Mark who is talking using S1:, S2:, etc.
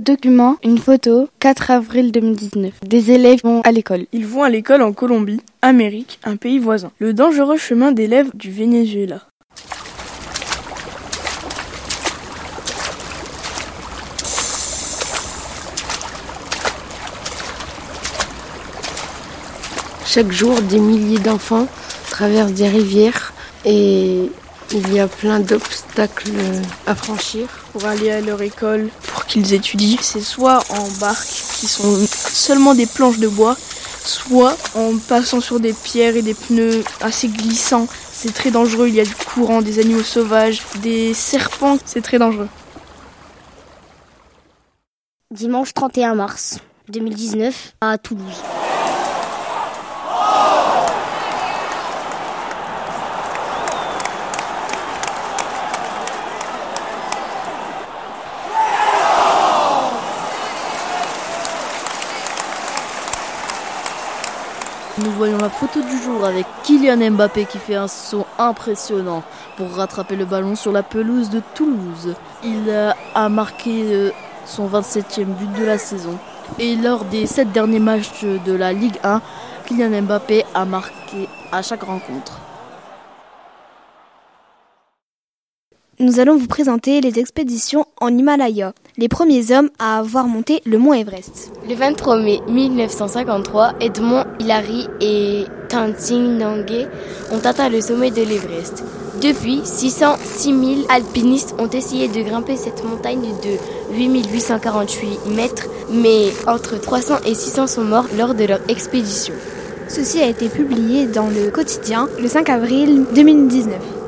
S1: Document, une photo, 4 avril 2019. Des élèves vont à l'école.
S2: Ils vont à l'école en Colombie, Amérique, un pays voisin. Le dangereux chemin d'élèves du Venezuela.
S3: Chaque jour, des milliers d'enfants traversent des rivières et il y a plein d'obstacles à franchir.
S2: Pour aller à leur école, pour qu'ils étudient, c'est soit en barques qui sont seulement des planches de bois, soit en passant sur des pierres et des pneus assez glissants. C'est très dangereux, il y a du courant, des animaux sauvages, des serpents, c'est très dangereux.
S4: Dimanche 31 mars 2019 à Toulouse.
S5: Nous voyons la photo du jour avec Kylian Mbappé qui fait un saut impressionnant pour rattraper le ballon sur la pelouse de Toulouse. Il a marqué euh, son 27e but de la saison. Et lors des 7 derniers matchs de la Ligue 1, Kylian Mbappé a marqué à chaque rencontre.
S6: Nous allons vous présenter les expéditions en Himalaya, les premiers hommes à avoir monté le mont Everest.
S7: Le 23 mai 1953, Edmond Hillary et Tenzing Nangue ont atteint le sommet de l'Everest. Depuis, 606 000 alpinistes ont essayé de grimper cette montagne de 8848 mètres, mais entre 300 et 600 sont morts lors de leur expédition.
S6: Ceci a été publié dans le quotidien le 5 avril 2019.